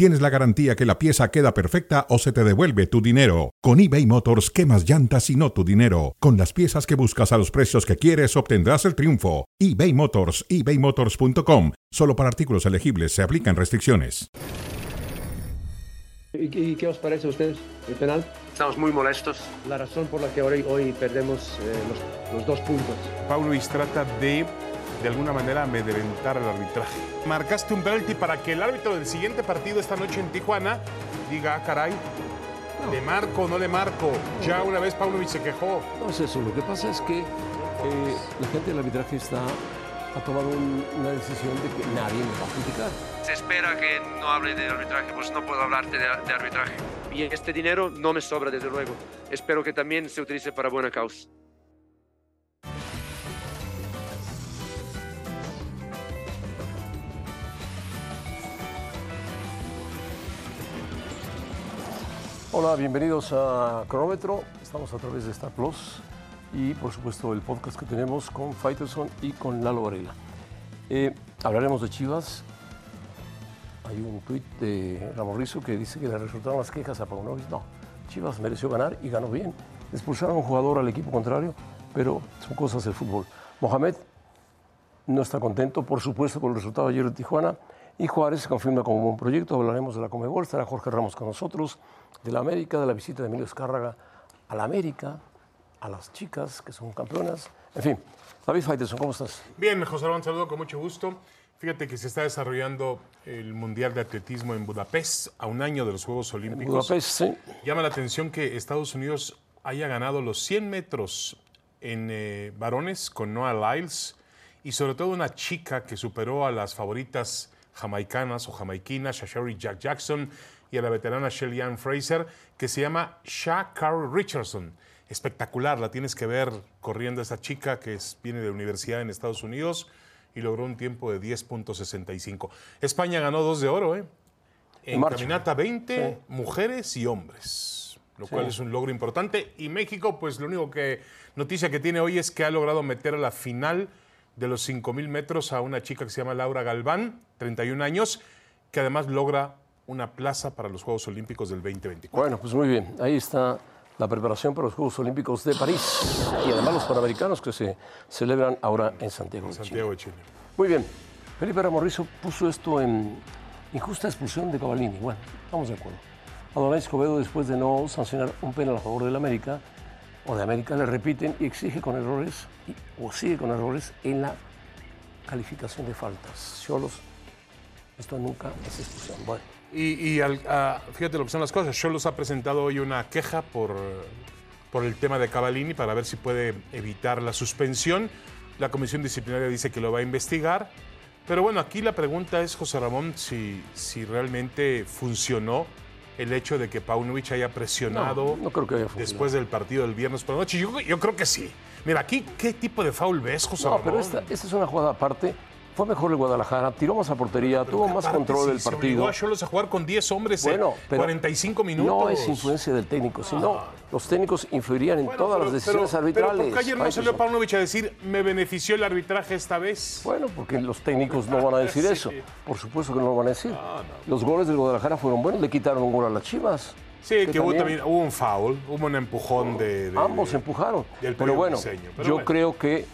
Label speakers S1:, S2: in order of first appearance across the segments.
S1: tienes la garantía que la pieza queda perfecta o se te devuelve tu dinero. Con eBay Motors, quemas llantas y no tu dinero. Con las piezas que buscas a los precios que quieres, obtendrás el triunfo. eBay Motors, ebaymotors.com. Solo para artículos elegibles se aplican restricciones.
S2: ¿Y, qué os parece a ustedes el penal?
S3: Estamos muy molestos.
S2: La razón por la que hoy, hoy perdemos eh, los, los, dos puntos.
S4: Paulo trata de, de alguna manera, amedrentar el arbitraje. Marcaste un penalti para que el árbitro del siguiente partido esta noche en Tijuana diga, ah, caray, ¿le marco o no le marco? Ya una vez Paunovic se quejó.
S5: No es eso, lo que pasa es que eh, la gente del arbitraje está ha tomado una decisión de que nadie me va a criticar.
S3: Se espera que no hable de arbitraje, pues no puedo hablarte de, de arbitraje. Y este dinero no me sobra, desde luego. Espero que también se utilice para buena causa.
S5: Hola, bienvenidos a Cronómetro. Estamos a través de Star Plus y por supuesto el podcast que tenemos con Fighterson y con Lalo Varela. Eh, hablaremos de Chivas. Hay un tuit de Ramón Rizzo que dice que le resultaron las quejas a Paunovic. No, Chivas mereció ganar y ganó bien. Expulsaron a un jugador al equipo contrario, pero son cosas del fútbol. Mohamed no está contento, por supuesto, con el resultado ayer de Tijuana. Y Juárez se confirma como un buen proyecto. Hablaremos de la Comebol, estará Jorge Ramos con nosotros, de la América, de la visita de Emilio Escárraga a la América, a las chicas que son campeonas. En fin, David Faitelson, ¿cómo estás?
S4: Bien, José Ramón, saludo con mucho gusto. Fíjate que se está desarrollando el Mundial de Atletismo en Budapest a un año de los Juegos Olímpicos. En
S5: Budapest, sí.
S4: Llama la atención que Estados Unidos haya ganado los 100 metros en eh, varones con Noah Lyles y sobre todo una chica que superó a las favoritas jamaicanas o jamaiquinas, Shashari Jack Jackson y a la veterana Shelly Ann Fraser, que se llama Sha Carl Richardson espectacular. La tienes que ver corriendo esa chica que viene de universidad en Estados Unidos y logró un tiempo de 10.65. España ganó dos de oro, ¿eh? En caminata 20, mujeres y hombres, lo cual es un logro importante. Y México, pues lo único que noticia que tiene hoy es que ha logrado meter a la final de los 5.000 metros a una chica que se llama Laura Galván, 31 años, que además logra una plaza para los Juegos Olímpicos del 2024.
S5: Bueno, pues muy bien. Ahí está la preparación para los Juegos Olímpicos de París y además los Panamericanos que se celebran ahora en Santiago, de,
S4: Santiago de Chile.
S5: Muy bien. Felipe Ramorrizo puso esto en injusta expulsión de Cavallini. Bueno, vamos de acuerdo. Adonai Escobedo, después de no sancionar un penal a favor del América, o de América, le repiten y exige con errores, o sigue con errores, en la calificación de faltas. Cholos, esto nunca es expulsión. Bueno.
S4: Y, fíjate lo que son las cosas. Cholos ha presentado hoy una queja por, por el tema de Cavallini para ver si puede evitar la suspensión. La comisión disciplinaria dice que lo va a investigar. Pero bueno, aquí la pregunta es, José Ramón, si, si realmente funcionó el hecho de que Paunovic haya presionado
S5: no, creo que
S4: después del partido del viernes por la noche. Yo, yo, creo que sí. Mira, aquí, ¿qué tipo de foul ves, José
S5: no,
S4: Ramón?
S5: pero esta, esta es una jugada aparte fue mejor el Guadalajara, tiró más a portería, tuvo más control del partido.
S4: a a jugar con 10 hombres bueno, en 45 minutos.
S5: No es influencia del técnico, sino ah. los técnicos influirían en todas las decisiones arbitrales.
S4: Pero ayer no salió Paunovic a decir, me benefició el arbitraje esta vez?
S5: Bueno, porque los técnicos no van a decir eso. Por supuesto que no lo van a decir. Los goles del Guadalajara fueron buenos, le quitaron un gol a las Chivas.
S4: Sí, que, hubo también hubo un foul, hubo un empujón de.
S5: ambos empujaron. pero bueno, yo creo que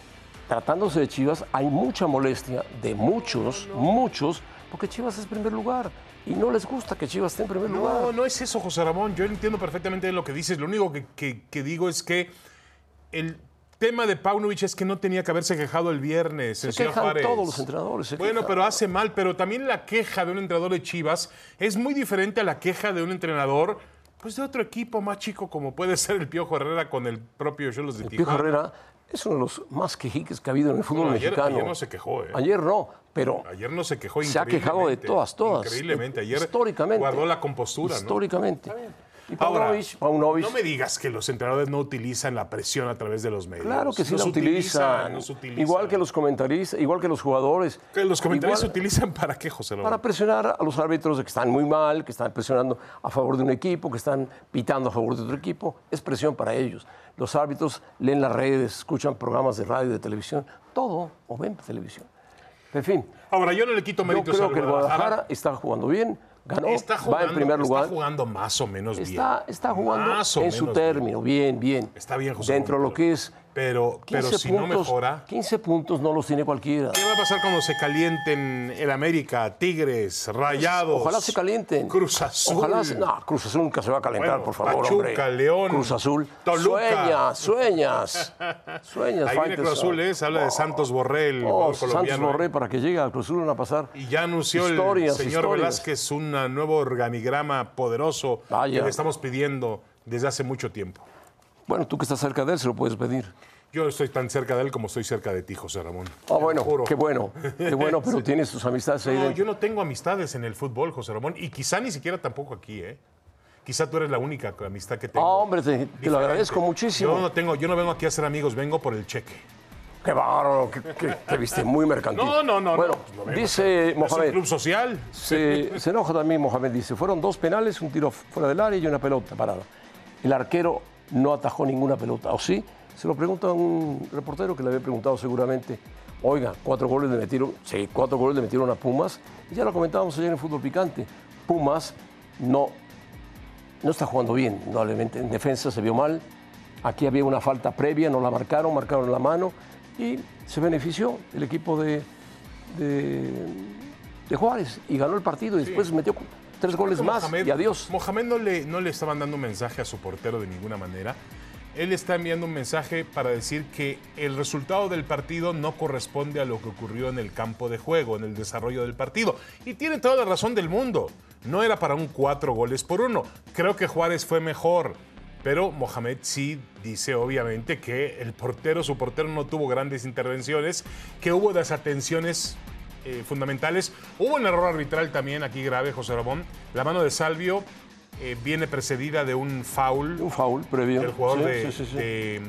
S5: tratándose de Chivas, hay mucha molestia de muchos, muchos, porque Chivas es primer lugar. Y no les gusta que Chivas esté en primer lugar.
S4: No, no es eso, José Ramón. Yo entiendo perfectamente lo que dices. Lo único que, digo es que el tema de Paunovic es que no tenía que haberse quejado el viernes.
S5: Se quejan todos los entrenadores.
S4: bueno, pero hace mal. Pero también la queja de un entrenador de Chivas es muy diferente a la queja de un entrenador pues de otro equipo más chico como puede ser el Piojo Herrera con el propio Cholos de
S5: el Piojo Herrera es uno de los más quejiques que ha habido en el fútbol mexicano.
S4: Ayer no se quejó, ¿eh?
S5: Ayer no, pero.
S4: Ayer no se quejó
S5: Se ha quejado de todas, todas.
S4: Increíblemente. Ayer históricamente, guardó la compostura,
S5: Históricamente. Y
S4: Ahora,
S5: Paunovic, Paunovic-
S4: no me digas que los entrenadores no utilizan la presión a través de los medios.
S5: Claro que sí
S4: Los
S5: la utilizan. Igual que los comentaristas, igual que los jugadores.
S4: Que los comentarios se
S5: Igual-
S4: utilizan para qué, José Ramón?
S5: Para presionar a los árbitros de que están muy mal, que están presionando a favor de un equipo, que están pitando a favor de otro equipo. Es presión para ellos. Los árbitros leen las redes, escuchan programas de radio, de televisión, todo, o ven televisión. En fin,
S4: Ahora, yo no le quito
S5: yo
S4: méritos
S5: creo que el Guadalajara está jugando bien, ganó,
S4: Está
S5: va
S4: jugando,
S5: en primer lugar.
S4: Está jugando más o menos bien.
S5: está jugando
S4: Más o
S5: en su
S4: bien.
S5: término, bien, bien.
S4: Está bien, José
S5: Dentro de lo que es
S4: Pero, pero
S5: 15
S4: si no
S5: puntos,
S4: mejora,
S5: 15 puntos no los tiene cualquiera.
S4: ¿qué va a pasar cuando se calienten el América, Tigres, Rayados?
S5: Ojalá se calienten.
S4: Cruz Azul.
S5: Ojalá se- no, Cruz Azul nunca se va a calentar,
S4: Bueno,
S5: por favor,
S4: Pachuca,
S5: hombre.
S4: León,
S5: Cruz Azul.
S4: Toluca.
S5: Sueñas, sueñas. Sueñas,
S4: Ahí viene. Cruz Azul, ¿eh? Se habla de Santos Borré, el
S5: Oh, Santos. Borré
S4: ¿eh?
S5: para que llegue a Cruz Azul van a pasar.
S4: Y ya anunció
S5: Historias,
S4: el señor
S5: historias.
S4: Velázquez un nuevo organigrama poderoso
S5: Vaya.
S4: que le estamos pidiendo desde hace mucho tiempo.
S5: Bueno, tú que estás cerca de él se lo puedes pedir.
S4: Yo estoy tan cerca de él como estoy cerca de ti, José Ramón.
S5: Ah,
S4: Te lo
S5: bueno, qué bueno. Qué bueno, pero tienes tus amistades ahí
S4: No, yo no tengo amistades en el fútbol, José Ramón, y quizá ni siquiera tampoco aquí, ¿eh? Quizá tú eres la única amistad que tengo.
S5: Ah, hombre, te, te lo agradezco muchísimo.
S4: Yo no tengo, yo no vengo aquí a ser amigos, vengo por el cheque.
S5: Qué bárbaro, que viste muy mercantil.
S4: No, no, no,
S5: Bueno,
S4: no, pues lo vemos.
S5: dice
S4: Es un
S5: Mohamed.
S4: club social.
S5: Se, se enoja también Mohamed, dice, fueron dos penales, un tiro fuera del área y una pelota parada. El arquero no atajó ninguna pelota, ¿o sí? Se lo pregunta a un reportero que le había preguntado seguramente, oiga, cuatro goles le metieron, sí, cuatro goles le metieron a Pumas, y ya lo comentábamos ayer en Fútbol Picante, Pumas no, no está jugando bien, indudablemente, en defensa se vio mal, aquí había una falta previa, no la marcaron, marcaron la mano, y se benefició el equipo de, de, de Juárez y ganó el partido y después metió tres goles más
S4: Mohamed-
S5: y adiós.
S4: Mohamed no le, no le estaban dando un mensaje a su portero de ninguna manera. Él está enviando un mensaje para decir que el resultado del partido no corresponde a lo que ocurrió en el campo de juego, en el desarrollo del partido. Y tiene toda la razón del mundo. No era para un cuatro goles por uno. Creo que Juárez fue mejor. Pero Mohamed sí dice obviamente que el portero, su portero no tuvo grandes intervenciones, que hubo desatenciones eh, fundamentales. Hubo un error arbitral también aquí grave, José Ramón. La mano de Salvio eh, viene precedida de un foul
S5: Un foul previo.
S4: del jugador
S5: Sí,
S4: de,
S5: sí, sí, sí.
S4: de-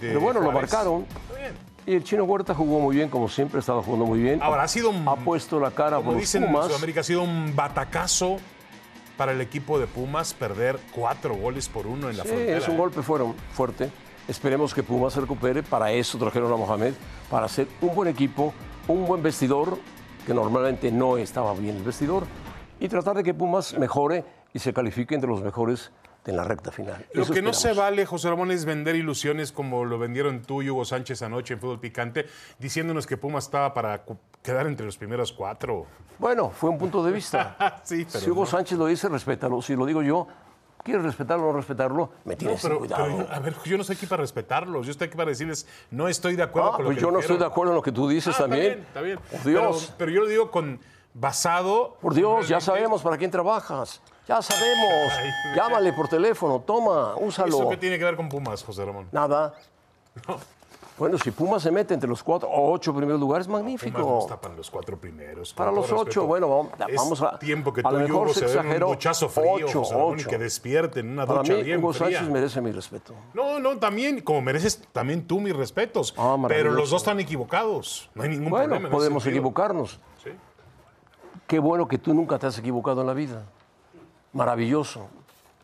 S4: de
S5: Pero bueno, lo marcaron.
S4: Está bien.
S5: Y el chino Huerta jugó muy bien, como siempre ha estado jugando muy bien.
S4: Ahora, ha sido un.
S5: ha puesto la cara
S4: Como
S5: por los
S4: dicen en
S5: Pumas.
S4: Sudamérica, ha sido un batacazo para el equipo de Pumas perder cuatro goles por uno en la
S5: Sí,
S4: frontera.
S5: es un
S4: ¿eh?
S5: golpe fueron, fuerte. Esperemos que Pumas se recupere. Para eso trajeron a Mohamed, para hacer un buen equipo, un buen vestidor, que normalmente no estaba bien el vestidor, y tratar de que Pumas mejore y se califique entre los mejores en la recta final.
S4: Lo
S5: Eso
S4: que no se vale, José Ramón, es vender ilusiones como lo vendieron tú y Hugo Sánchez anoche en Fútbol Picante, diciéndonos que Pumas estaba para quedar entre los primeros cuatro.
S5: Bueno, fue un punto de vista.
S4: sí, pero
S5: si Hugo
S4: no.
S5: Sánchez lo dice, respétalo. Si lo digo yo, ¿quieres respetarlo o no respetarlo? Me
S4: No,
S5: tienes
S4: pero,
S5: cuidado.
S4: pero yo- a ver, yo no estoy aquí para respetarlos, yo estoy aquí para decirles, no estoy de acuerdo
S5: Ah,
S4: con lo
S5: pues
S4: que
S5: yo no estoy de acuerdo en lo que tú dices
S4: Ah,
S5: también.
S4: Está bien, está bien.
S5: Por Dios.
S4: Pero, pero yo lo digo con basado.
S5: Por Dios, ya sabemos para quién trabajas. Ya sabemos.
S4: Ay,
S5: Llámale por teléfono, toma, úsalo.
S4: ¿Eso qué tiene que ver con Pumas, José Ramón?
S5: Nada. Bueno, si Pumas se mete entre los cuatro o ocho primeros lugares,
S4: Pumas
S5: magnífico.
S4: no está para los cuatro primeros.
S5: Para los
S4: respeto.
S5: ocho, bueno, vamos-
S4: Es
S5: vamos a-
S4: tiempo que
S5: a
S4: tú
S5: lo
S4: y
S5: mejor
S4: Hugo
S5: se
S4: den un duchazo frío,
S5: Ocho,
S4: José Ramón,
S5: ocho.
S4: que despierten una
S5: Para
S4: ducha
S5: mí,
S4: bien
S5: Hugo
S4: fría.
S5: Sánchez merece mi respeto.
S4: No, no, también, como mereces también tú mis respetos.
S5: Ah,
S4: pero los dos están equivocados. No hay ningún
S5: Bueno,
S4: problema. en ese
S5: podemos equivocarnos.
S4: Sí.
S5: Qué bueno que tú nunca te has equivocado en la vida. Maravilloso.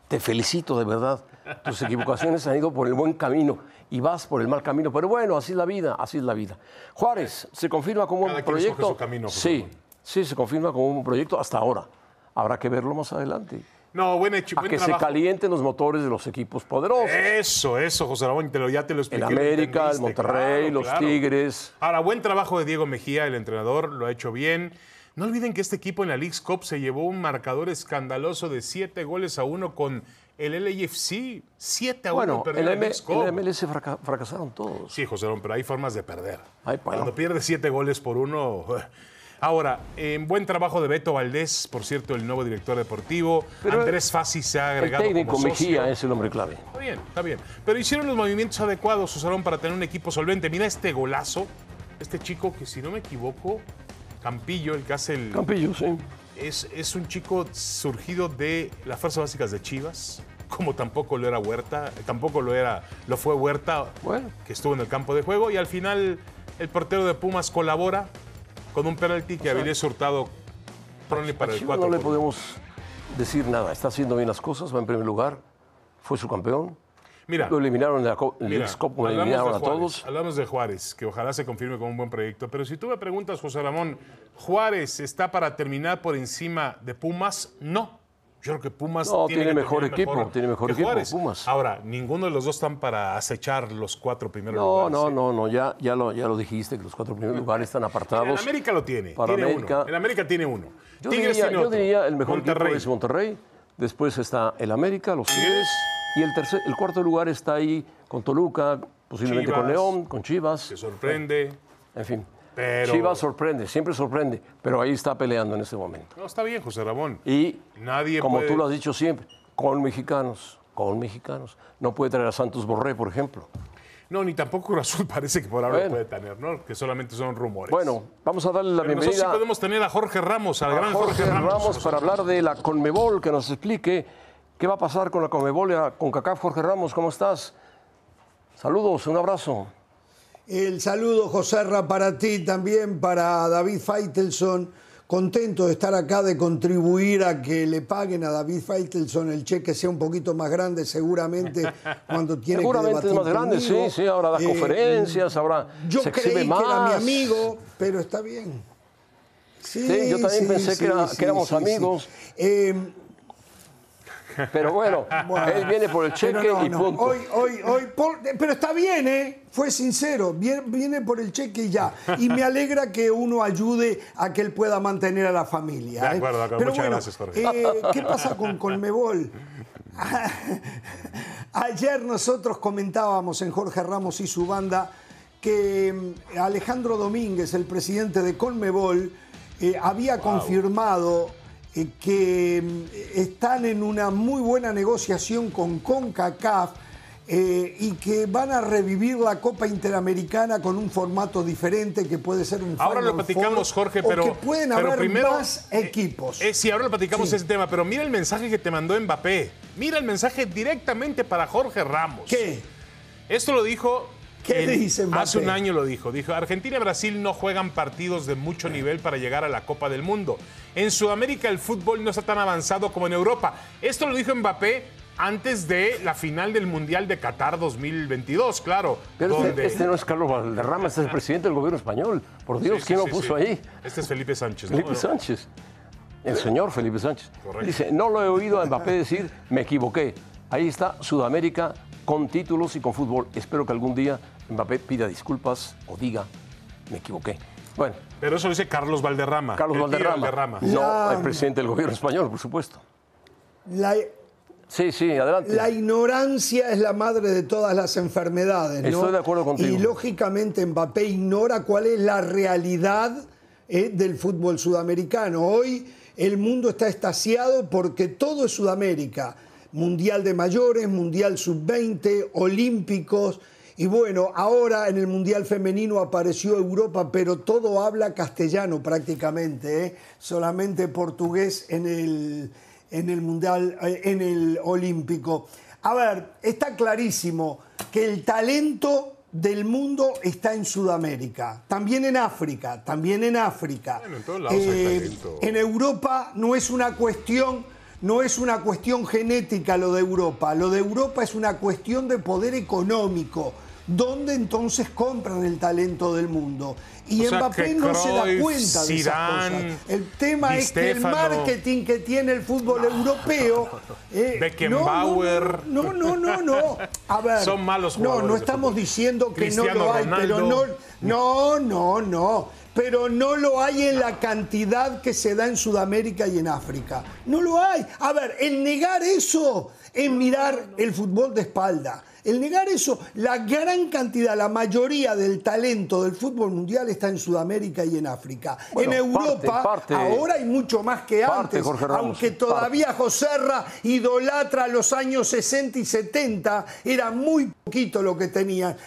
S5: Te felicito de verdad. Tus equivocaciones han ido por el buen camino y vas por el mal camino. Pero bueno, así es la vida, así es la vida. Juárez, ¿se confirma como
S4: Cada
S5: un proyecto?
S4: su camino,
S5: sí, sí, se confirma como un proyecto hasta ahora. Habrá que verlo más adelante.
S4: No, buen hecho.
S5: A
S4: buen
S5: que se calienten los motores de los equipos poderosos.
S4: Eso, eso, José Ramón, te lo, ya te lo expliqué. lo
S5: América, el Monterrey,
S4: claro,
S5: los
S4: claro.
S5: Tigres.
S4: Ahora, buen trabajo de Diego Mejía, el entrenador, lo ha hecho bien. No olviden que este equipo en la League's Cup se llevó un marcador escandaloso de 7 goles a 1 con el LAFC. 7 a 1
S5: Bueno,
S4: perdió la,
S5: M- la MLS fraca- fracasaron todos.
S4: Sí, José pero hay formas de perder.
S5: Ay.
S4: Cuando pierdes 7 goles por uno. Ahora, en buen trabajo de Beto Valdés, por cierto, el nuevo director deportivo.
S5: Pero
S4: Andrés Fassi se ha
S5: El
S4: agregado
S5: técnico
S4: como socio.
S5: Mejía es el hombre clave.
S4: Está bien, está bien. Pero hicieron los movimientos adecuados, usaron para tener un equipo solvente. Mira este golazo, este chico que si no me equivoco, Campillo, el que hace el...
S5: Campillo, sí.
S4: Es, es un chico surgido de las Fuerzas Básicas de Chivas, como tampoco lo era Huerta, tampoco lo era, lo fue Huerta, que estuvo en el campo de juego, y al final el portero de Pumas colabora con un penalti que Avilés Hurtado pone para el 4.
S5: No le podemos decir nada, está haciendo bien las cosas, va en primer lugar, fue su campeón.
S4: Mira,
S5: lo eliminaron en la lo eliminaron a todos.
S4: Hablamos de Juárez, que ojalá se confirme como un buen proyecto. Pero si tú me preguntas, José Ramón, ¿Juárez está para terminar por encima de Pumas? No. Yo creo que Pumas
S5: no, tiene, mejor equipo, tiene mejor equipo Pumas.
S4: Ahora, ninguno de los dos están para acechar los cuatro primeros
S5: no,
S4: lugares.
S5: No, no, no, ya, ya, lo, ya lo dijiste, que los cuatro primeros lugares están apartados. En
S4: América lo tiene, para tiene América, uno. En América tiene uno.
S5: Yo diría, yo diría el mejor equipo es Monterrey, después está el América, los Tigres, y el, tercer, el cuarto lugar está ahí con Toluca, posiblemente con León, con Chivas.
S4: Se sorprende.
S5: En fin. Chivas sorprende, siempre sorprende, pero ahí está peleando en este momento.
S4: No, está bien, José Ramón.
S5: Y, Nadie como tú lo has dicho siempre, con mexicanos, con mexicanos. No puede traer a Santos Borré, por ejemplo.
S4: No, ni tampoco Azul parece que por ahora puede tener, ¿no? Que solamente son rumores.
S5: Bueno, vamos a darle la bienvenida. Nosotros
S4: sí podemos tener a Jorge Ramos, al gran Jorge, Ramos. Ramos
S5: para hablar de la Conmebol, que nos explique qué va a pasar con la Conmebol con CACAF. Jorge Ramos, ¿cómo estás? Saludos, un abrazo.
S6: El saludo, Joserra, para ti también, para David Feitelson. Contento de estar acá, de contribuir a que le paguen a David Feitelson el cheque sea un poquito más grande, seguramente, cuando tiene
S5: seguramente
S6: que
S5: es más grande, sí, sí, ahora da eh, conferencias, ahora
S6: Yo
S5: se
S6: creí
S5: más.
S6: que era mi amigo, pero está bien.
S5: Sí, yo también pensé que, éramos amigos. Eh, pero bueno, él viene por el cheque y punto.
S6: Hoy, hoy, hoy, pero está bien, ¿eh? Fue sincero, viene, por el cheque y ya. Y me alegra que uno ayude a que él pueda mantener a la familia.
S4: De ¿eh? acuerdo,
S6: Pero
S4: muchas gracias, Jorge.
S6: Eh, ¿Qué pasa con Colmebol? Ayer nosotros comentábamos en Jorge Ramos y su banda que mm, Alejandro Domínguez, el presidente de Colmebol, eh, había confirmado eh, que mm, están en una muy buena negociación con CONCACAF eh, y que van a revivir la Copa Interamericana con un formato diferente que puede ser un
S4: Ahora lo platicamos, Jorge, pero,
S6: que pueden haber
S4: primero,
S6: más eh, equipos.
S4: sí, ahora lo platicamos ese tema, pero mira el mensaje que te mandó Mbappé. Mira el mensaje directamente para Jorge Ramos.
S6: ¿Qué?
S4: Esto lo dijo
S6: ¿Qué dice Mbappé?
S4: Hace un año lo dijo. Dijo, Argentina y Brasil no juegan partidos de mucho nivel para llegar a la Copa del Mundo. En Sudamérica el fútbol no está tan avanzado como en Europa. Esto lo dijo Mbappé antes de la final del Mundial de Qatar 2022, claro.
S5: Pero este, este, no es Carlos Valderrama, este es el presidente del gobierno español. Por Dios, ¿quién lo puso ahí?
S4: Este es Felipe Sánchez.
S5: Felipe Sánchez. El señor Felipe Sánchez. Dice, no lo he oído a Mbappé decir, me equivoqué. Ahí está Sudamérica con títulos y con fútbol. Espero que algún día Mbappé pida disculpas o diga, me equivoqué. Bueno.
S4: Pero eso dice Carlos Valderrama.
S5: Carlos Valderrama. No, el presidente del gobierno español, por supuesto.
S6: La,
S5: sí, sí, adelante.
S6: La ignorancia es la madre de todas las enfermedades. ¿no?
S5: Estoy de acuerdo contigo.
S6: Y lógicamente Mbappé ignora cuál es la realidad eh, del fútbol sudamericano. Hoy el mundo está estasiado porque todo es Sudamérica. Mundial de mayores, Mundial sub-20, Olímpicos. Y bueno, ahora en el Mundial Femenino apareció Europa, pero todo habla castellano prácticamente, ¿eh? solamente portugués en el, en el Mundial, eh, en el Olímpico. A ver, está clarísimo que el talento del mundo está en Sudamérica, también en África, también en África.
S4: en, todos lados hay eh, talento.
S6: en Europa no es una cuestión no es una cuestión genética lo de Europa, lo de Europa es una cuestión de poder económico. ¿Dónde entonces compran el talento del mundo? Y Mbappé no se da cuenta de esas cosas. El tema es que el marketing que tiene el fútbol europeo.
S4: Eh, Beckenbauer.
S6: No no, no, no, A ver.
S4: Son malos jugadores.
S6: No, no estamos diciendo que no lo hay, pero no. No, no, no pero no lo hay en la cantidad que se da en Sudamérica y en África. No lo hay. A ver, el negar eso es mirar el fútbol de espalda. El negar eso, la gran cantidad, la mayoría del talento del fútbol mundial está en Sudamérica y en África. en Europa, ahora hay mucho más que antes, aunque todavía Joserra idolatra los años 60 y 70, era muy poquito lo que tenían.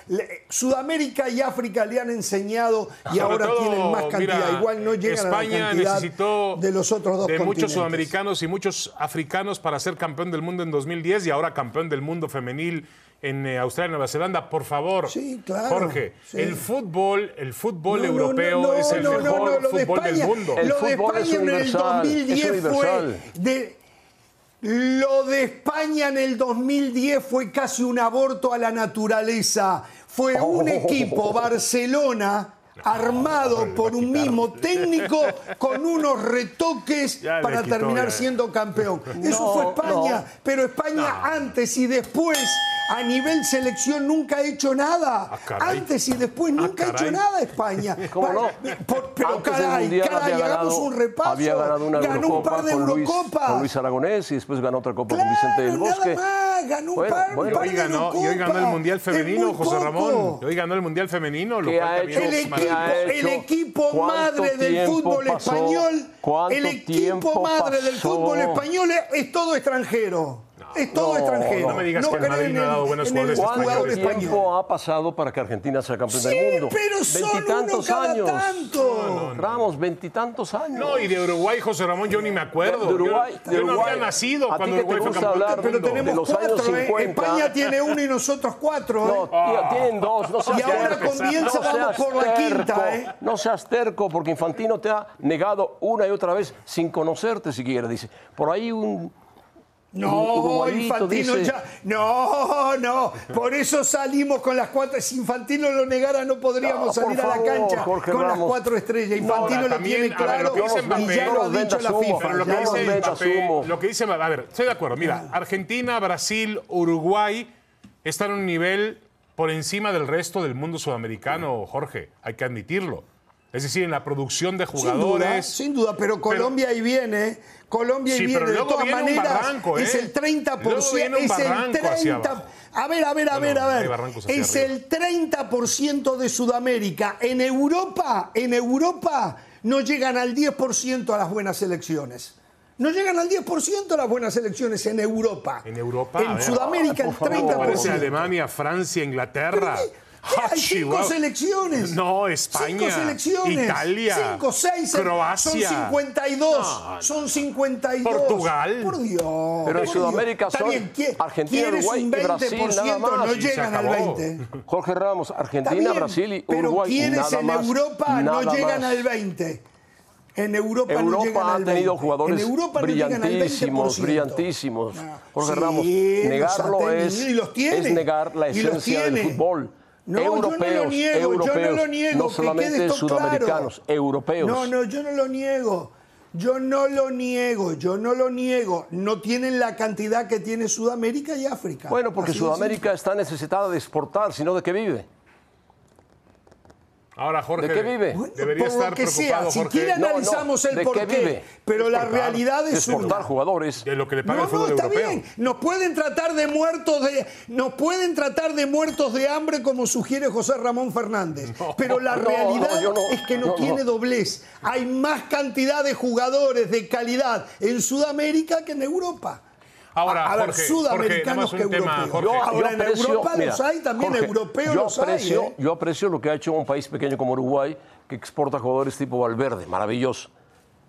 S6: Sudamérica y África le han enseñado y ahora tienen más cantidad. Igual no llegan
S4: España
S6: a la
S4: necesitó
S6: de los otros dos
S4: de muchos sudamericanos y muchos africanos para ser campeón del mundo en 2000 2010 y ahora campeón del mundo femenil en eh, Australia y Nueva Zelanda. Por favor,
S6: sí, claro,
S4: Jorge, el fútbol, el fútbol europeo es el mejor fútbol del mundo.
S6: El lo fútbol de España en el 2010 fue de, lo de España en el 2010 fue casi un aborto a la naturaleza. Fue un equipo, Barcelona, armado por un mismo técnico con unos retoques para terminar siendo campeón. Eso fue España, pero España antes y después a nivel selección nunca ha hecho nada. Ah, Antes y después ah, nunca ha hecho nada España.
S5: ¿Cómo no?
S6: pero caray, caray, hagamos un repaso.
S5: Había ganado una ganó un par de con Luis, con Luis Aragonés y después ganó otra copa con Vicente del Bosque.
S6: Nada más, ganó un par, bueno,
S4: hoy ganó, y hoy ganó el Mundial Femenino, José Ramón. Y hoy ganó el Mundial Femenino. Lo
S6: ha hecho, el, equipo, el equipo madre del fútbol español, el equipo madre del fútbol español es todo extranjero. Es todo extranjero.
S4: No me digas que el Madrid no ha dado buenos jugadores
S5: españoles. ¿Cuánto tiempo ha pasado para que Argentina sea campeón
S6: sí,
S5: del mundo?
S6: pero son veintitantos años. Tanto.
S5: Ramos, veintitantos años.
S4: No, y de Uruguay, José Ramón, yo ni me acuerdo.
S5: De Uruguay,
S4: yo, yo no había nacido cuando Uruguay fue campeón
S6: hablar Pero tenemos los cuatro, años 50. ¿eh? España tiene uno y nosotros cuatro.
S5: No,
S6: ¿eh?
S5: tienen dos. No seas
S6: y ahora
S5: no
S6: vamos por la quinta. ¿eh?
S5: No seas terco, porque Infantino te ha negado una y otra vez sin conocerte siquiera. Dice, por ahí un
S6: no, Infantino ya. No, no. Por eso salimos con las cuatro. Si Infantino lo negara, no podríamos salir a la cancha con las cuatro estrellas. Infantino lo tiene claro y ya lo ha dicho la FIFA.
S4: lo, que dice lo que dice A ver, estoy de acuerdo. Mira, Argentina, Brasil, Uruguay están en un nivel por encima del resto del mundo sudamericano, Jorge. Hay que admitirlo. Es decir, en la producción de jugadores.
S6: Sin duda, pero Colombia ahí viene. Colombia ahí viene. De todas maneras, es el 30%. Es el 30%. A ver, a ver, a ver, a ver. Es el 30% de Sudamérica. En Europa, en Europa no llegan al 10% a las buenas elecciones. No llegan al 10% a las buenas elecciones en Europa.
S4: En Europa.
S6: En Sudamérica el 30%.
S4: Parece Alemania, Francia, Inglaterra.
S6: Hay cinco selecciones.
S4: No, España.
S6: Cinco selecciones.
S4: Italia.
S6: Cinco, seis.
S4: Croacia.
S6: Son 52. Son 52.
S4: Portugal.
S6: Por Dios.
S5: Pero en Sudamérica son Argentina, Uruguay y Brasil nada más.
S6: No llegan al 20.
S5: Jorge Ramos, Argentina, Brasil y Uruguay.
S6: Pero quienes en Europa no llegan al 20. En Europa, Europa no
S5: ha tenido jugadores en Europa brillantísimos, brillantísimos. Jorge Ramos, negarlo es, es negar la esencia del fútbol.
S6: No,
S5: europeos,
S6: yo no lo niego,
S5: europeos,
S6: yo no lo niego,
S5: no solamente sudamericanos,
S6: claro.
S5: europeos.
S6: No, no, yo no lo niego. Yo no lo niego, yo no lo niego. No tienen la cantidad que tiene Sudamérica y África.
S5: Bueno, porque Así Sudamérica está necesitada de exportar, sino de qué vive.
S4: Ahora, Jorge,
S5: ¿de qué vive?
S4: debería estar
S6: que
S4: preocupado,
S6: sea. Si quiere analizamos el por qué, pero la realidad es
S5: exportar jugadores
S4: de lo que le paga
S6: no,
S4: el fútbol
S6: no, está
S4: europeo.
S6: Bien. Nos pueden tratar de muertos de nos pueden tratar de muertos de hambre como sugiere José Ramón Fernández, pero la realidad es que no, tiene doblez. Hay más cantidad de jugadores de calidad en Sudamérica que en Europa.
S4: Ahora,
S6: a, ver,
S4: Jorge,
S6: sudamericanos
S4: Jorge,
S6: que
S4: tema,
S6: europeos.
S4: Jorge.
S6: Ahora,
S5: yo aprecio,
S6: en Europa
S5: mira,
S6: los hay, también
S5: Jorge,
S6: europeos
S5: yo
S6: los
S5: aprecio,
S6: hay. ¿eh?
S5: Yo aprecio lo que ha hecho un país pequeño como Uruguay, que exporta jugadores tipo Valverde, maravilloso.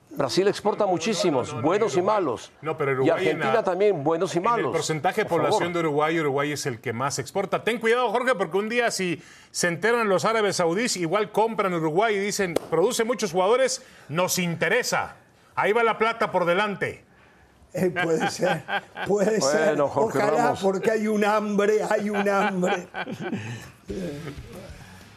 S5: Brasil exporta muchísimos,
S4: no, no,
S5: buenos y malos.
S4: No, pero Uruguay
S5: y Argentina
S4: la,
S5: también, buenos y malos.
S4: El porcentaje de
S5: Por
S4: población
S5: favor.
S4: de Uruguay, Uruguay es el que más exporta. Ten cuidado, Jorge, porque un día si se enteran los árabes saudíes, igual compran Uruguay y dicen, produce muchos jugadores, nos interesa. Ahí va la plata por delante.
S6: Eh, puede ser, puede
S5: Bueno,
S6: ser.
S5: Jorge
S6: Ojalá,
S5: Ramos.
S6: porque hay un hambre, hay un hambre.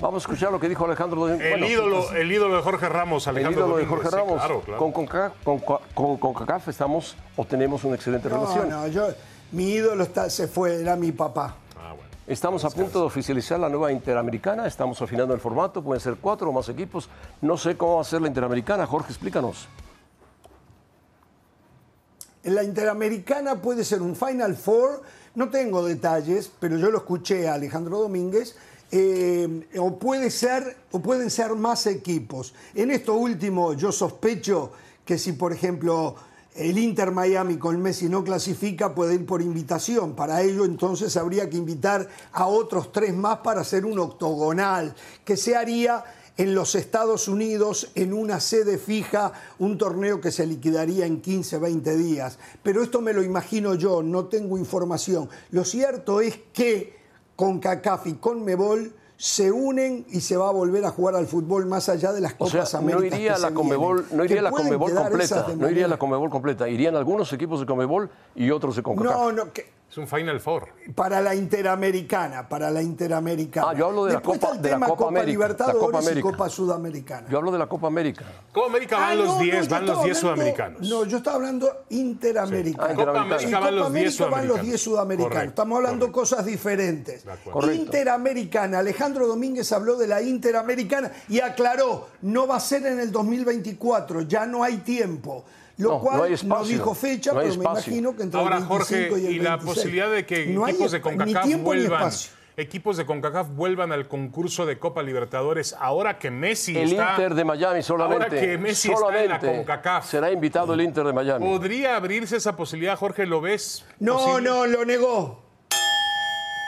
S5: Vamos a escuchar lo que dijo Alejandro.
S4: El,
S5: bueno,
S4: ídolo, el ídolo de Jorge Ramos,
S5: el
S4: Alejandro
S5: ídolo de. Jorge
S4: Sí,
S5: Ramos.
S4: claro, claro.
S5: Con, CONCACAF, con, con, con CONCACAF estamos o tenemos una excelente
S6: No,
S5: relación.
S6: no, yo, mi ídolo está, se fue, era mi papá.
S4: Ah, bueno.
S5: Estamos a punto de oficializar la nueva Interamericana, estamos afinando el formato, pueden ser cuatro o más equipos. No sé cómo va a ser la Interamericana, Jorge, explícanos.
S6: En la Interamericana puede ser un Final Four, no tengo detalles, pero yo lo escuché a Alejandro Domínguez, eh, o, puede ser, o pueden ser más equipos. En esto último, yo sospecho que si, por ejemplo, el Inter Miami con Messi no clasifica, puede ir por invitación. Para ello, entonces, habría que invitar a otros tres más para hacer un octogonal, que se haría en los Estados Unidos en una sede fija un torneo que se liquidaría en 15, 20 días. Pero esto me lo imagino yo, no tengo información. Lo cierto es que con CACAF y con Mebol se unen y se va a volver a jugar al fútbol más allá de las Copas
S5: o No iría la Conmebol, no iría la Conmebol completa, no iría la Conmebol completa, irían algunos equipos de Conmebol y otros de CONCACAF.
S6: No, no, que,
S4: es un Final Four.
S6: Para la Interamericana, para la Interamericana.
S5: Ah, yo hablo de la Copa, de la Copa, América,
S6: Libertadores
S5: Copa América.
S6: y Copa Sudamericana.
S5: Yo hablo de la Copa América.
S4: Copa América van
S6: Ah,
S4: los
S6: no,
S4: 10,
S6: no, yo
S4: van los
S6: estaba
S4: 10
S6: hablando-
S4: sudamericanos.
S6: No, yo estaba hablando Interamericana.
S5: Ah,
S4: Copa. América
S6: En
S4: van
S6: Copa
S4: los 10
S6: América van los 10
S4: sudamericanos.
S6: Estamos hablando
S4: correcto.
S6: cosas diferentes. Interamericana. Alejandro Domínguez habló de la Interamericana y aclaró, no va a ser en el 2024, ya no hay tiempo. Lo
S5: No,
S6: cual
S5: no hay espacio,
S6: dijo fecha,
S5: no hay
S6: pero me
S5: espacio.
S6: imagino que entre
S4: Ahora,
S6: el 25
S4: Jorge,
S6: y el
S4: y la
S6: 26.
S4: posibilidad de que
S6: No
S4: equipos de CONCACAF
S6: ni
S4: vuelvan, equipos de CONCACAF vuelvan al concurso de Copa Libertadores, ahora que Messi
S5: El
S4: está...
S5: Inter de Miami solamente.
S4: Ahora que Messi está en la CONCACAF.
S5: será invitado el Inter de Miami.
S4: ¿Podría abrirse esa posibilidad, Jorge? ¿Lo ves?
S6: No,
S4: posible?
S6: no, lo negó.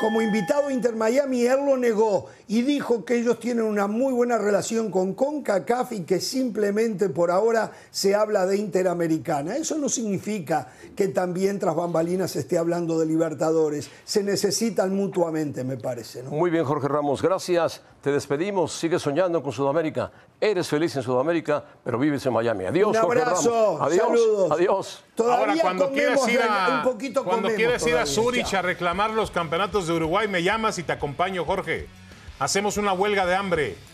S6: Como invitado a Inter Miami, él lo negó y dijo que ellos tienen una muy buena relación con CONCACAF y que simplemente por ahora se habla de Interamericana. Eso no significa que también tras bambalinas se esté hablando de Libertadores. Se necesitan mutuamente, me parece. ¿no?
S5: Muy bien, Jorge Ramos, gracias. Te despedimos. Sigue soñando con Sudamérica. Eres feliz en Sudamérica, pero vives en Miami. Adiós,
S6: Un
S5: Jorge
S6: abrazo,
S5: Ramos. Adiós.
S6: saludos.
S5: Adiós.
S6: Todavía
S4: Ahora, cuando quieras
S6: comemos
S4: ir a,
S6: un poquito
S4: cuando quieras ir a. Zurich a reclamar los campeonatos de Uruguay, me llamas y te acompaño, Jorge. Hacemos una huelga de hambre.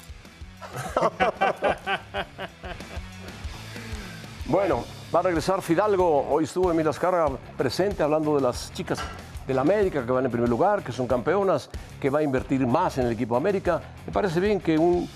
S5: Bueno, va a regresar Fidalgo. Hoy estuvo Emil Azcarra presente hablando de las chicas del América que van en primer lugar, que son campeonas, que va a invertir más en el equipo América. Me parece bien que un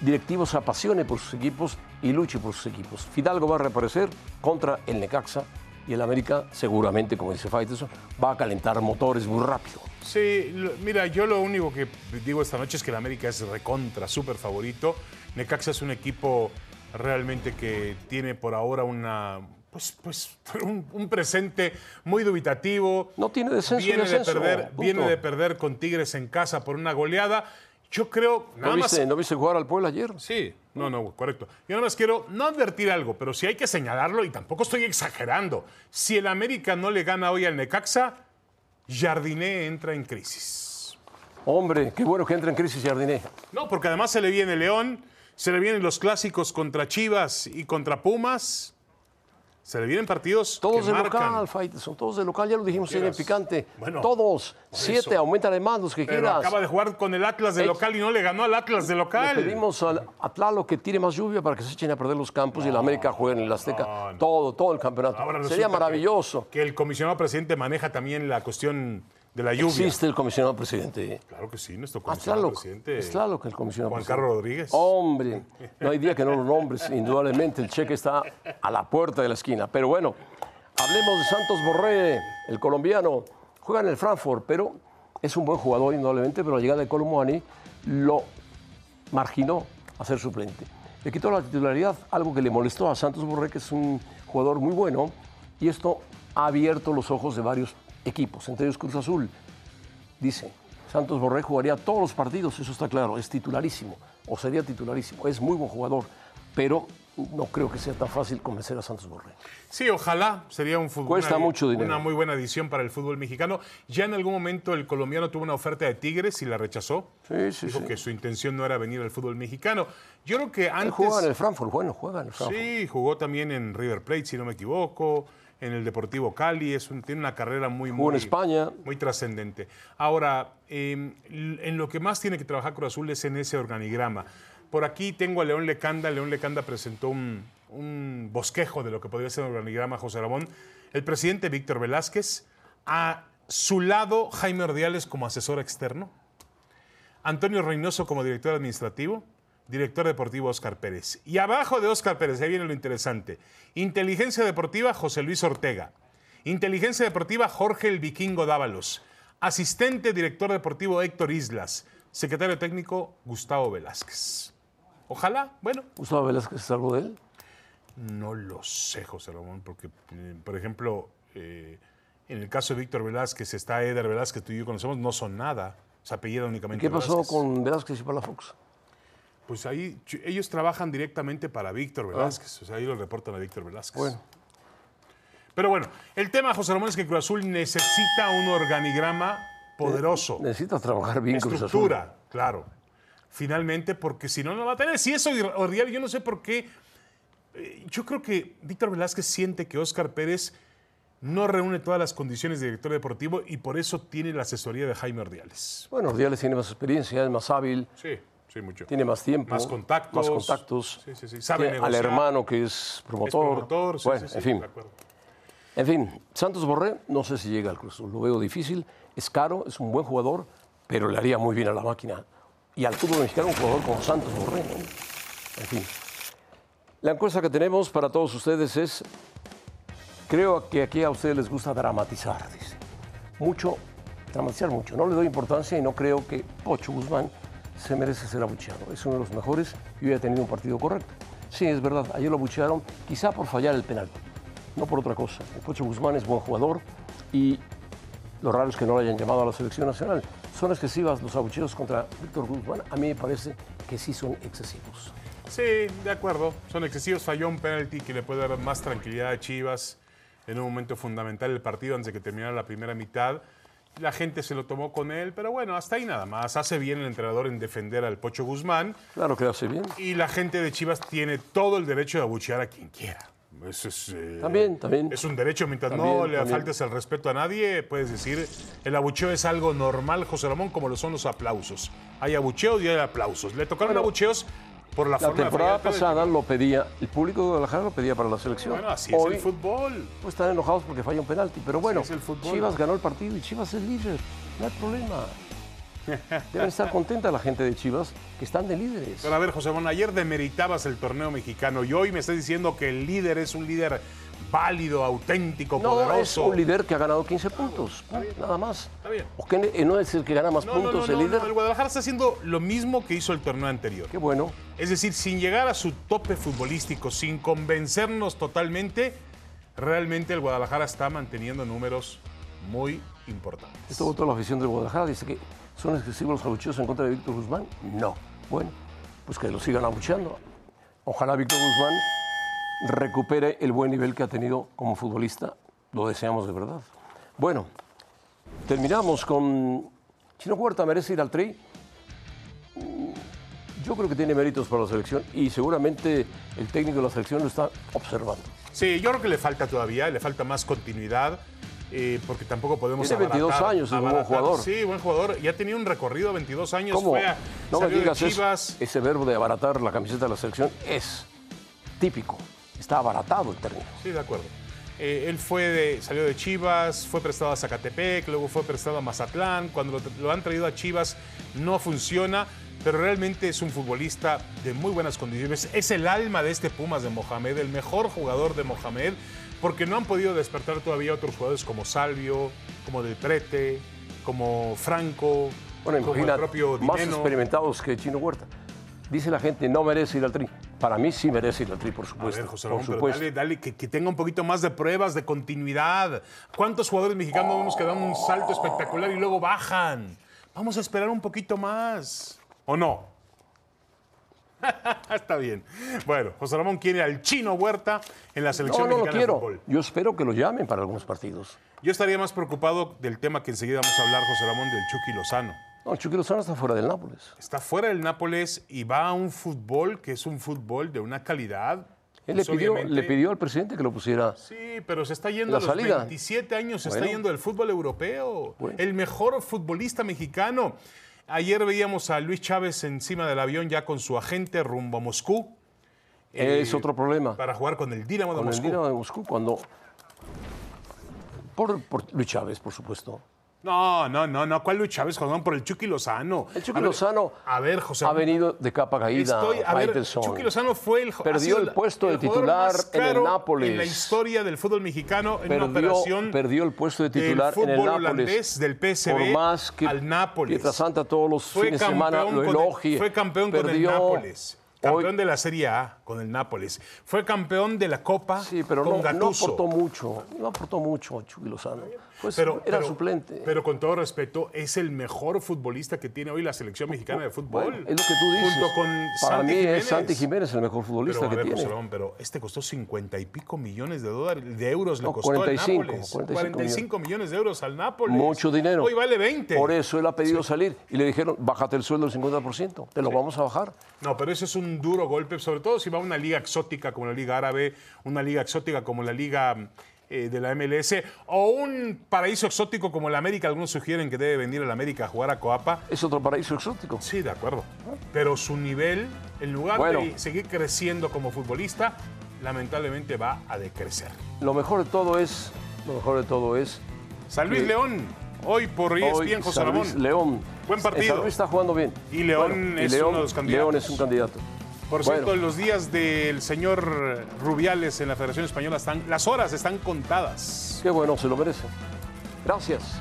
S5: directivo se apasione por sus equipos y luche por sus equipos. Fidalgo va a reaparecer contra el Necaxa y el América seguramente, como dice Faitelson, va a calentar motores muy rápido.
S4: Sí, lo- mira, yo lo único que digo esta noche es que el América es recontra, súper favorito. Necaxa es un equipo realmente que tiene por ahora una. Pues, pues un, un presente muy dubitativo.
S5: No tiene descenso
S4: viene de perder,
S5: punto.
S4: Viene de perder con Tigres en casa por una goleada. Yo creo, nada
S5: ¿No
S4: más.
S5: viste, ¿No viste jugar al Puebla ayer?
S4: Sí, no, no, correcto. Yo nada más quiero no advertir algo, pero sí hay que señalarlo y tampoco estoy exagerando. Si el América no le gana hoy al Necaxa, Jardiné entra en crisis.
S5: Hombre, qué bueno que entra en crisis Jardiné.
S4: No, porque además se le viene León, se le vienen los clásicos contra Chivas y contra Pumas. Se le vienen partidos
S5: Todos
S4: que
S5: de
S4: marcan.
S5: local, Fight, son todos de local, ya lo dijimos en el picante.
S4: Bueno,
S5: todos, siete, aumentan más los que
S4: Pero
S5: quieras.
S4: acaba de jugar con el Atlas de local y no le ganó al Atlas de
S5: Le
S4: local.
S5: pedimos al, a Tlalo que tire más lluvia para que se echen a perder los campos y el América juegue en el Azteca.
S4: no, no.
S5: Todo, todo el campeonato.
S4: Ahora
S5: Sería
S4: que-
S5: maravilloso.
S4: Que, el comisionado presidente maneja también la cuestión de la lluvia.
S5: Existe el comisionado presidente.
S4: Claro que sí, nuestro
S5: Ah,
S4: comisionado
S5: Tlaloc.
S4: presidente.
S5: Es Tlaloc el comisionado
S4: Juan. Carlos Rodríguez.
S5: Hombre, no hay día que no lo nombres, indudablemente. El cheque está a la puerta de la esquina. Pero bueno, hablemos de Santos Borré, el colombiano. Juega en el Frankfurt, pero es un buen jugador, indudablemente. Pero la llegada de Colomboani lo marginó a ser suplente. Le quitó la titularidad, algo que le molestó a Santos Borré, que es un jugador muy bueno. Y esto ha abierto los ojos de varios equipos, entre ellos Cruz Azul. Dice, Santos Borré jugaría todos los partidos, eso está claro, es titularísimo, o sería titularísimo, es muy buen jugador, pero no creo que sea tan fácil convencer a Santos Borré.
S4: Sí, ojalá sería un fútbol.
S5: Cuesta
S4: una,
S5: mucho dinero.
S4: Una muy buena adición para el fútbol mexicano. Ya en algún momento el colombiano tuvo una oferta de Tigres y la rechazó.
S5: Sí, sí,
S4: Dijo
S5: sí.
S4: que su intención no era venir al fútbol mexicano. Yo creo que
S5: Él
S4: antes.
S5: juega en el Frankfurt, bueno, juega en el Frankfurt.
S4: Sí, jugó también en River Plate, si no me equivoco, en el Deportivo Cali, es un- tiene una carrera muy,
S5: Jugó en
S4: muy,
S5: España.
S4: muy trascendente. Ahora, eh, en lo que más tiene que trabajar Cruz Azul es en ese organigrama. Por aquí tengo a León Lecanda. León Lecanda presentó un, un bosquejo de lo que podría ser el organigrama José Ramón. El presidente Víctor Velázquez, a su lado Jaime Ordiales como asesor externo, Antonio Reynoso como director administrativo, director deportivo Oscar Pérez. Y abajo de Oscar Pérez, ahí viene lo interesante. Inteligencia deportiva José Luis Ortega. Inteligencia deportiva Jorge el Vikingo Dávalos. Asistente director deportivo Héctor Islas. Secretario técnico Gustavo Velázquez. Ojalá, bueno,
S5: Gustavo Velázquez es algo de él.
S4: no lo sé, José Ramón, porque, eh, por ejemplo, eh, en el caso de Víctor Velázquez está Eder Velázquez, tú y yo conocemos, no son nada. Se apellida únicamente
S5: ¿Qué pasó
S4: Velázquez.
S5: con Velázquez y Palafox?
S4: Pues ahí ellos trabajan directamente para Víctor ah. Velázquez. O sea, ahí lo reportan a Víctor Velázquez. Bueno. Pero bueno, el tema, José Ramón, es que Cruz Azul necesita un organigrama poderoso.
S5: necesita trabajar bien
S4: Cruz Azul. claro. Finalmente, porque si no, no va a tener. Si eso Ordial, yo no sé por qué. Eh, yo creo que Víctor Velázquez siente que Oscar Pérez no reúne todas las condiciones de director deportivo y por eso tiene la asesoría de Jaime Ordiales.
S5: Bueno, Ordiales tiene más experiencia, es más hábil.
S4: Sí, sí, mucho.
S5: Tiene más tiempo.
S4: Más contactos.
S5: Más contactos.
S4: Sí, sí, sí. Sabe
S5: al hermano que es promotor. Es
S4: promotor,
S5: bueno, en fin. En fin, Santos Borré, no sé si llega al Cruz lo veo difícil, es caro, es un buen jugador, pero le haría muy bien a la máquina. Y al fútbol mexicano un jugador como Santos Borré. En fin. La encuesta que tenemos para todos ustedes es, creo que aquí a ustedes les gusta dramatizar, dice. Mucho, dramatizar mucho. No le doy importancia y no creo que Pocho Guzmán se merece ser abucheado. Es uno de los mejores y hoy ha tenido un partido correcto. Sí, es verdad, ayer lo abuchearon quizá por fallar el penal no por otra cosa. El Pocho Guzmán es buen jugador y lo raro es que no lo hayan llamado a la selección nacional. ¿Son excesivas los abucheos contra Víctor Guzmán? A mí me parece que sí son excesivos.
S4: Sí, de acuerdo. Son excesivos. Falló un penalti que le puede dar más tranquilidad a Chivas en un momento fundamental del partido antes de que terminara la primera mitad. La gente se lo tomó con él, pero bueno, hasta ahí nada más. Hace bien el entrenador en defender al Pocho Guzmán.
S5: Claro que hace bien.
S4: Y la gente de Chivas tiene todo el derecho de abuchear a quien quiera. Eso es,
S5: eh, también, también.
S4: Es un derecho. Mientras no le faltes el respeto a nadie, puedes decir, el abucheo es algo normal, José Ramón, como lo son los aplausos. Hay abucheos y hay aplausos. Le tocaron abucheos por la,
S5: la temporada pasada lo pedía, el público de Guadalajara lo pedía para la selección.
S4: Bueno, así es el fútbol.
S5: Pues están enojados porque falla un penalti, pero bueno, Chivas ganó el partido y Chivas es líder, no hay problema. Deben estar contenta la gente de Chivas que están de líderes.
S4: Pero a ver, José Bon, ayer demeritabas el torneo mexicano y hoy me estás diciendo que el líder es un líder válido, auténtico,
S5: no,
S4: poderoso.
S5: es un líder que ha ganado 15 puntos, nada más. Está bien. ¿O que eh, no es el que gana más puntos el líder?
S4: el Guadalajara está haciendo lo mismo que hizo el torneo anterior.
S5: Qué bueno.
S4: Es decir, sin llegar a su tope futbolístico, sin convencernos totalmente, realmente el Guadalajara está manteniendo números muy importantes.
S5: Esto votó la afición del Guadalajara, dice que ¿Son excesivos los abucheos en contra de Víctor Guzmán? No. Bueno, pues que lo sigan abucheando. Ojalá Víctor Guzmán recupere el buen nivel que ha tenido como futbolista. Lo deseamos de verdad. Bueno, terminamos con. Chino Huerta merece ir al Tri. Mm, yo creo que tiene méritos para la selección y seguramente el técnico de la selección lo está observando.
S4: Sí, yo creo que le falta todavía, le falta más continuidad. Eh, porque tampoco podemos
S5: Tiene 22 años, es un buen jugador.
S4: Sí, buen jugador. Y ha tenido un recorrido 22 años.
S5: ¿Cómo? no me digas Eso, ese verbo de abaratar la camiseta de la selección es típico. Está abaratado el término.
S4: Sí, de acuerdo. Eh, él fue de, salió de Chivas, fue prestado a Zacatepec, luego fue prestado a Mazatlán. Cuando lo, lo han traído a Chivas no funciona pero realmente es un futbolista de muy buenas condiciones. Es el alma de este Pumas de Mohamed, el mejor jugador de Mohamed porque no han podido despertar todavía otros jugadores como Salvio, como Del Prete, como Franco, como el propio
S5: Dineno. Más experimentados que Chino Huerta. Dice la gente, no merece ir al tri. Para mí sí merece ir al tri, por supuesto. A ver, José Ramón, por supuesto.
S4: dale, dale que, tenga un poquito más de pruebas, de continuidad. ¿Cuántos jugadores mexicanos vemos que dan un salto espectacular y luego bajan? Vamos a esperar un poquito más. ¿O no? Está bien. Bueno, José Ramón quiere al chino Huerta en la selección no, no mexicana lo quiero.
S5: Yo espero que lo llamen para algunos partidos.
S4: Yo estaría más preocupado del tema que enseguida vamos a hablar, José Ramón, del Chucky Lozano.
S5: No, el Chucky Lozano está fuera del Nápoles.
S4: Está fuera del Nápoles y va a un fútbol que es un fútbol de una calidad.
S5: Él le, pues, pidió, le pidió al presidente que lo pusiera.
S4: Sí, pero se está yendo a los salida. 27 años, se está yendo del fútbol europeo. El mejor futbolista mexicano. Ayer veíamos a Luis Chávez encima del avión ya con su agente rumbo a Moscú.
S5: Es eh, otro problema.
S4: Para jugar con el Dinamo de Moscú.
S5: Con el Dinamo de Moscú, cuando. Por, por Luis Chávez, por supuesto.
S4: No, no, no, no. ¿Cuál Luis Chávez? Jodón por el Chucky Lozano.
S5: El Chucky Lozano
S4: a ver, José,
S5: ha venido de capa caída.
S4: Estoy, a ver, Chucky Lozano fue el
S5: Perdió el puesto de titular en el Nápoles.
S4: En la historia del fútbol mexicano, en perdió, una operación.
S5: Perdió el puesto de titular en el Nápoles.
S4: del PSV
S5: por más que
S4: al Nápoles.
S5: Pietra Santa todos los fines de semana lo elogie.
S4: fue campeón perdió, con el Nápoles. Campeón de la Serie A con el Nápoles. Fue campeón de la Copa
S5: sí, pero
S4: con
S5: no, no aportó mucho. No aportó mucho Chucky Lozano. Pues
S4: pero,
S5: era suplente.
S4: Pero con todo respeto, es el mejor futbolista que tiene hoy la selección mexicana de fútbol.
S5: es lo que tú dices.
S4: Junto con
S5: Para
S4: Santi
S5: mí
S4: Jiménez.
S5: es Santi Jiménez el mejor futbolista
S4: pero,
S5: que
S4: ver,
S5: tiene.
S4: Pero este costó 50 y pico millones de dólares, de euros
S5: No,
S4: le costó
S5: 45,
S4: al Nápoles.
S5: 45
S4: 45 millones de euros al Nápoles.
S5: Mucho dinero.
S4: Hoy vale 20.
S5: Por eso él ha pedido salir y le dijeron, bájate el sueldo del 50%, te lo vamos a bajar.
S4: No, pero eso es un duro golpe, sobre todo si va a una liga exótica como la Liga Árabe, una liga exótica como la Liga eh, de la MLS, o un paraíso exótico como la América. Algunos sugieren que debe venir a la América a jugar a Coapa.
S5: Es otro paraíso exótico.
S4: Sí, de acuerdo. Pero su nivel, en lugar
S5: Bueno.
S4: de seguir creciendo como futbolista, lamentablemente va a decrecer.
S5: Lo mejor de todo es, lo mejor de todo es
S4: San Luis. León, hoy por
S5: hoy
S4: ESPN, José
S5: San Luis
S4: Ramón.
S5: León.
S4: Buen partido.
S5: San Luis está jugando bien.
S4: Y León es uno de los candidatos.
S5: León es un candidato.
S4: Por
S5: Bueno.
S4: cierto, los días del señor Rubiales en la Federación Española están, las horas están contadas.
S5: Qué bueno, se lo merece. Gracias.